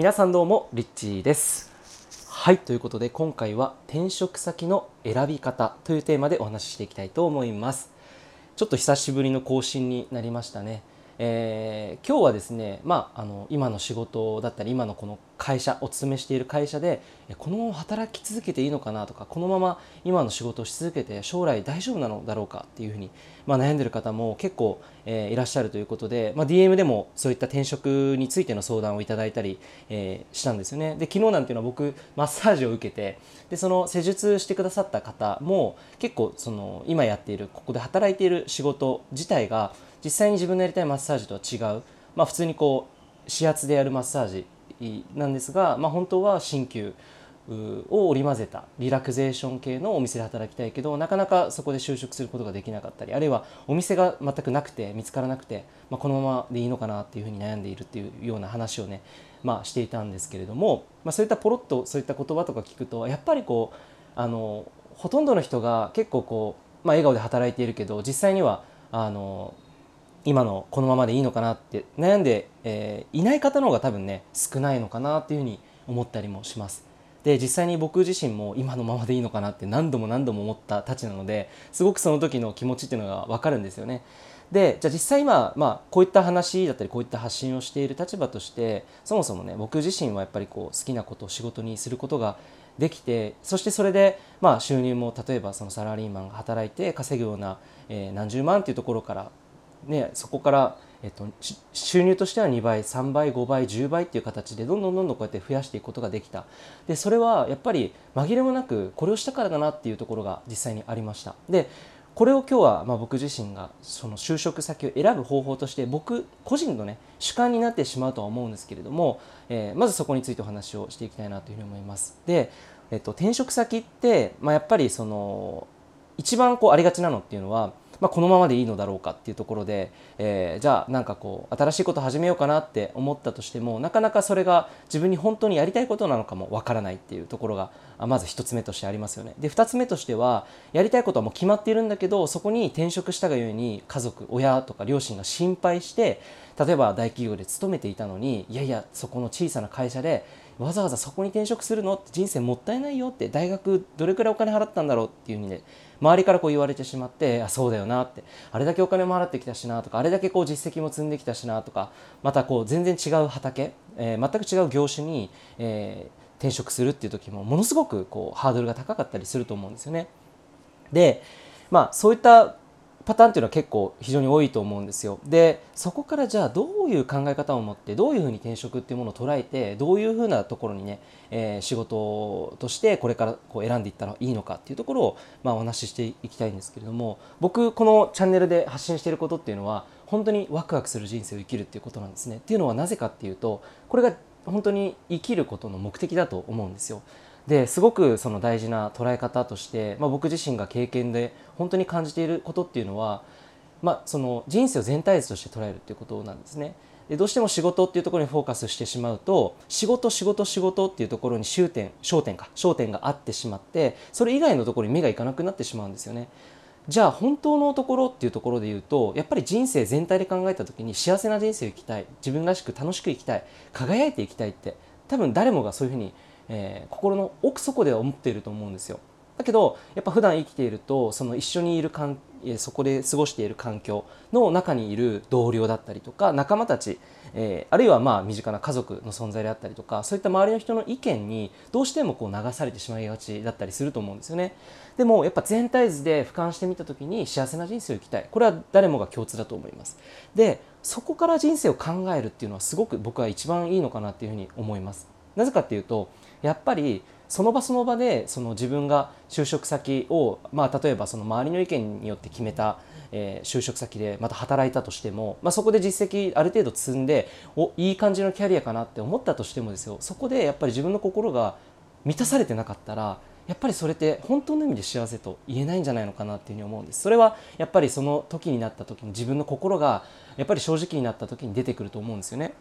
皆さんどうもリッチーです。はいということで今回は転職先の選び方というテーマでお話ししていきたいと思います。ちょっと久しぶりの更新になりましたね。えー、今日はですね、まあ、あの今の仕事だったり今のこの会社お勤めしている会社でこのまま働き続けていいのかなとかこのまま今の仕事をし続けて将来大丈夫なのだろうかっていうふうに、まあ、悩んでる方も結構、えー、いらっしゃるということで、まあ、DM でもそういった転職についての相談をいただいたり、えー、したんですよね。で昨日なんていうのは僕マッサージを受けてでその施術してくださった方も結構その今やっているここで働いている仕事自体が実際に自分のやりたいマッサージとは違う、まあ、普通にこう指圧でやるマッサージなんですが、まあ、本当は鍼灸を織り交ぜたリラクゼーション系のお店で働きたいけどなかなかそこで就職することができなかったりあるいはお店が全くなくて見つからなくて、まあ、このままでいいのかなっていうふうに悩んでいるっていうような話をね、まあ、していたんですけれども、まあ、そういったポロッとそういった言葉とか聞くとやっぱりこうあのほとんどの人が結構こう、まあ、笑顔で働いているけど実際にはあの今のこのままでいいのかなって悩んで、えー、いない方の方が多分ね少ないのかなっていうふうに思ったりもします。で実際に僕自身も今のままでいいのかなって何度も何度も思ったたちなのですごくその時の気持ちっていうのが分かるんですよね。でじゃあ実際今、まあ、こういった話だったりこういった発信をしている立場としてそもそもね僕自身はやっぱりこう好きなことを仕事にすることができてそしてそれで、まあ、収入も例えばそのサラリーマンが働いて稼ぐような、えー、何十万っていうところからね、そこから、えっと、収入としては2倍3倍5倍10倍っていう形でどんどんどんどんこうやって増やしていくことができた。でそれはやっぱり紛れもなくこれをしたからだなっていうところが実際にありました。でこれを今日はまあ僕自身がその就職先を選ぶ方法として僕個人のね主観になってしまうとは思うんですけれども、えー、まずそこについてお話をしていきたいなというふうに思います。で、えっと、転職先って、まあ、やっぱりその一番こうありがちなのっていうのはまあ、このままでいいのだろうかっていうところで、えー、じゃあなんかこう新しいこと始めようかなって思ったとしてもなかなかそれが自分に本当にやりたいことなのかもわからないっていうところがまず1つ目としてありますよね。で2つ目としてはやりたいことはもう決まっているんだけどそこに転職したがゆえに家族親とか両親が心配して例えば大企業で勤めていたのにいやいやそこの小さな会社でわざわざそこに転職するの？って人生もったいないよって。大学どれくらいお金払ったんだろうっていうふうにね周りからこう言われてしまってあそうだよなって。あれだけお金も払ってきたしなとかあれだけこう実績も積んできたしなとかまたこう全然違う畑、えー、全く違う業種に、えー、転職するっていう時もものすごくこうハードルが高かったりすると思うんですよね。でまあそういったパターンっていうのは結構非常に多いと思うんですよ。でそこからじゃあどういう考え方を持ってどういうふうに転職っていうものを捉えてどういうふうなところにね、えー、仕事としてこれからこう選んでいったらいいのかっていうところを、まあ、お話ししていきたいんですけれども僕このチャンネルで発信していることっていうのは本当にワクワクする人生を生きるっていうことなんですね。っていうのはなぜかっていうとこれが本当に生きることの目的だと思うんですよ。ですごくその大事な捉え方として、まあ、僕自身が経験で本当に感じていることっていうのは、まあ、その人生を全体図として捉えるっていうことなんですね。でどうしても仕事っていうところにフォーカスしてしまうと仕事仕事仕事っていうところに終点焦点か焦点があってしまってそれ以外のところに目がいかなくなってしまうんですよね。じゃあ本当のところっていうところで言うとやっぱり人生全体で考えた時に幸せな人生を生きたい自分らしく楽しく生きたい輝いていきたいって多分誰もがそういうふうにえー、心の奥底では思っていると思うんですよ。だけどやっぱ普段生きているとその一緒にいるかんそこで過ごしている環境の中にいる同僚だったりとか仲間たち、えー、あるいはまあ身近な家族の存在であったりとかそういった周りの人の意見にどうしてもこう流されてしまいがちだったりすると思うんですよね。でもやっぱ全体図で俯瞰してみた時に幸せな人生を生きたいこれは誰もが共通だと思います。でそこから人生を考えるっていうのはすごく僕は一番いいのかなっていうふうに思います。なぜかっていうとやっぱりその場その場でその自分が就職先を、まあ、例えばその周りの意見によって決めた、えー、就職先でまた働いたとしても、まあ、そこで実績ある程度積んでおいい感じのキャリアかなって思ったとしてもですよ。そこでやっぱり自分の心が満たされてなかったらやっぱりそれって本当の意味で幸せと言えないんじゃないのかなっていうふうに思うんです。それはやっぱりその時になった時に自分の心がやっぱり正直になった時に出てくると思うんですよね。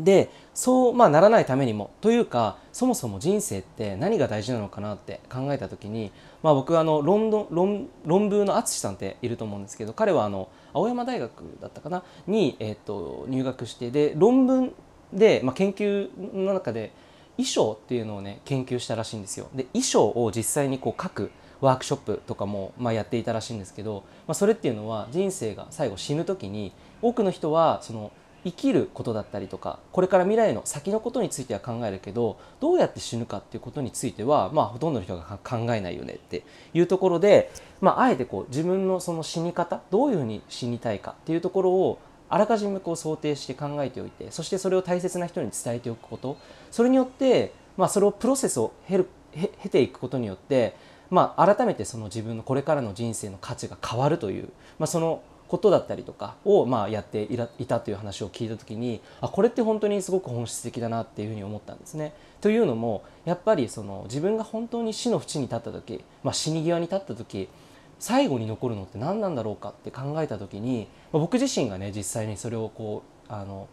でそうまあならないためにも。というかそもそも人生って何が大事なのかなって考えた時に、まあ、僕はあのロンドン論論文の淳さんっていると思うんですけど彼はあの青山大学だったかな？に、えー、と入学してで論文で、まあ、研究の中で衣装っていうのをね研究したらしいんですよ。で衣装を実際にこう書くワークショップとかも、まあ、やっていたらしいんですけど、まあ、それっていうのは人生が最後死ぬ時に多くの人はその生きることだったりとかこれから未来の先のことについては考えるけどどうやって死ぬかっていうことについては、まあ、ほとんどの人が考えないよねっていうところで、まあ、あえてこう自分のその死に方どういうふうに死にたいかっていうところをあらかじめこう想定して考えておいてそしてそれを大切な人に伝えておくことそれによって、まあ、それをプロセスを経る経ていくことによってまあ、改めてその自分のこれからの人生の価値が変わるという、まあ、そのことだったりとかをまあやっていたという話を聞いた時にあこれって本当にすごく本質的だなっていうふうに思ったんですね。というのもやっぱりその自分が本当に死の淵に立った時、まあ、死に際に立った時最後に残るのって何なんだろうかって考えた時に、まあ、僕自身がね実際にそれをこうあの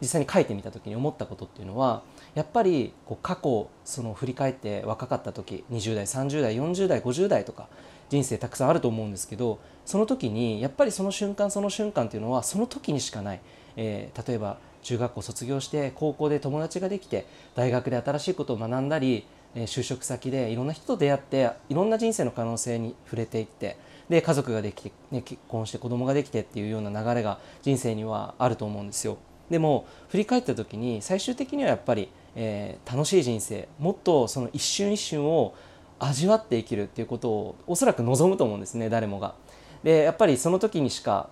実際に書いてみた時に思ったことっていうのはやっぱりこう過去その振り返って若かった時20代30代40代50代とか人生たくさんあると思うんですけどその時にやっぱりその瞬間その瞬間っていうのはその時にしかない、えー、例えば中学校卒業して高校で友達ができて大学で新しいことを学んだり就職先でいろんな人と出会っていろんな人生の可能性に触れていってで家族ができて、ね、結婚して子供ができてっていうような流れが人生にはあると思うんですよ。でも振り返った時に最終的にはやっぱり、えー、楽しい人生もっとその一瞬一瞬を味わって生きるっていうことをおそらく望むと思うんですね誰もが。でやっぱりその時にしか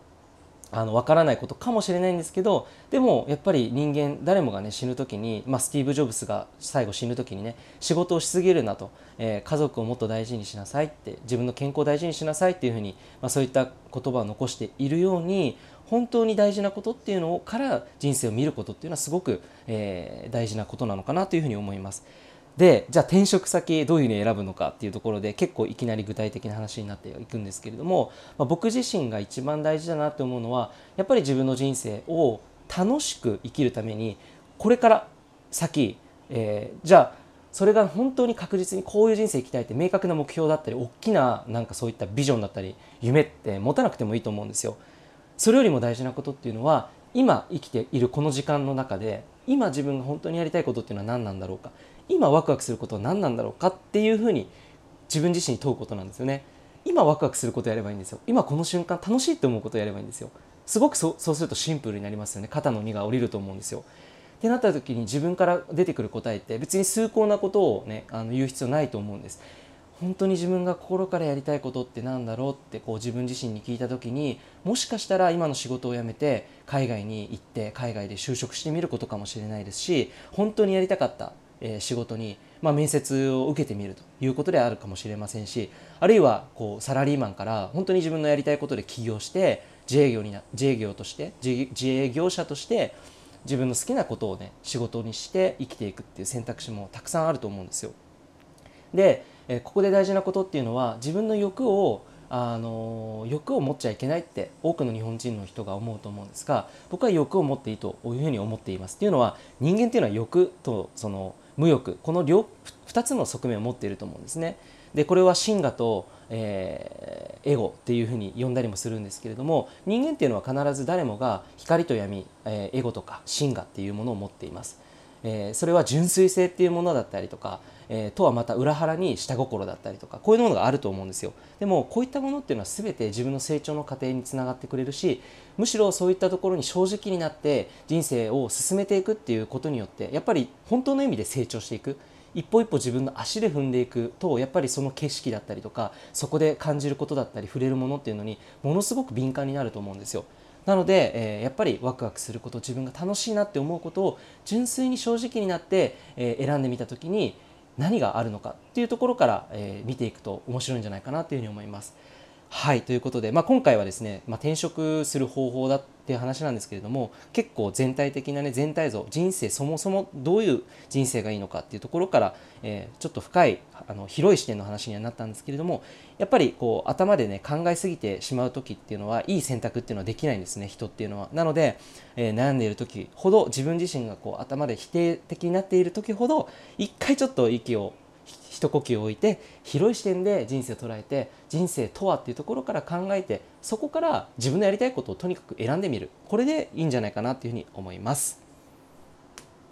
あの分からないことかもしれないんですけどでもやっぱり人間誰もがね死ぬ時に、まあ、スティーブ・ジョブスが最後死ぬ時にね仕事をしすぎるなと、えー、家族をもっと大事にしなさいって自分の健康を大事にしなさいっていうふうに、まあ、そういった言葉を残しているように本当に大事なことっていうのから人生を見ることっていうのはすごく、えー、大事なことなのかなというふうに思います。でじゃあ転職先どういうふうに選ぶのかっていうところで結構いきなり具体的な話になっていくんですけれども、まあ、僕自身が一番大事だなって思うのはやっぱり自分の人生を楽しく生きるためにこれから先、えー、じゃあそれが本当に確実にこういう人生生きたいって明確な目標だったり大きななんかそういったビジョンだったり夢って持たなくてもいいと思うんですよ。それよりも大事なことっていうのは今生きているこの時間の中で今自分が本当にやりたいことっていうのは何なんだろうか今ワクワクすることは何なんだろうかっていうふうに自分自身に問うことなんですよね。今ワクワクすることやればいいんですよ。今この瞬間楽しいって思うことをやればいいんですよ。すごくそそうするとシンプルになりますよね。肩の荷が下りると思うんですよ。ってなった時に自分から出てくる答えって別に崇高なことをねあの言う必要ないと思うんです。本当に自分が心からやりたいことって何だろうってこう自分自身に聞いた時にもしかしたら今の仕事を辞めて海外に行って海外で就職してみることかもしれないですし本当にやりたかった。え仕事に、まあ、面接を受けてみるということであるかもしれませんしあるいはこうサラリーマンから本当に自分のやりたいことで起業して自営業にな自営業として自営業者として自分の好きなことをね仕事にして生きていくっていう選択肢もたくさんあると思うんですよ。でえここで大事なことっていうのは自分の欲をあの欲を持っちゃいけないって多くの日本人の人が思うと思うんですが僕は欲を持っていいというふうに思っています。っていうのは人間っていうのは欲とその無欲この両2つの側面を持っていると思うんですね。でこれは真我と、えー、エゴっていうふうに呼んだりもするんですけれども人間っていうのは必ず誰もが光と闇、えー、エゴとか真我っていうものを持っています。えー、それは純粋性っていうものだったりとか、えー、とはまた裏腹に下心だったりとかこういうものがあると思うんですよでもこういったものっていうのは全て自分の成長の過程につながってくれるしむしろそういったところに正直になって人生を進めていくっていうことによってやっぱり本当の意味で成長していく一歩一歩自分の足で踏んでいくとやっぱりその景色だったりとかそこで感じることだったり触れるものっていうのにものすごく敏感になると思うんですよ。なので、えー、やっぱりワクワクすること自分が楽しいなって思うことを純粋に正直になって、えー、選んでみた時に何があるのかっていうところから、えー、見ていくと面白いんじゃないかなというふうに思います。はいということで、まあ、今回はですね、まあ、転職する方法だっていう話なんですけれども結構全体的なね全体像人生そもそもどういう人生がいいのかっていうところから、えー、ちょっと深いあの広い視点の話にはなったんですけれどもやっぱりこう頭でね考えすぎてしまう時っていうのはいい選択っていうのはできないんですね人っていうのは。なので、えー、悩んでいる時ほど自分自身がこう頭で否定的になっている時ほど一回ちょっと息を一呼吸置いて広い視点で人生を捉えて人生とはっていうところから考えてそこから自分のやりたいことをとにかく選んでみるこれでいいんじゃないかなっていうふうに思います。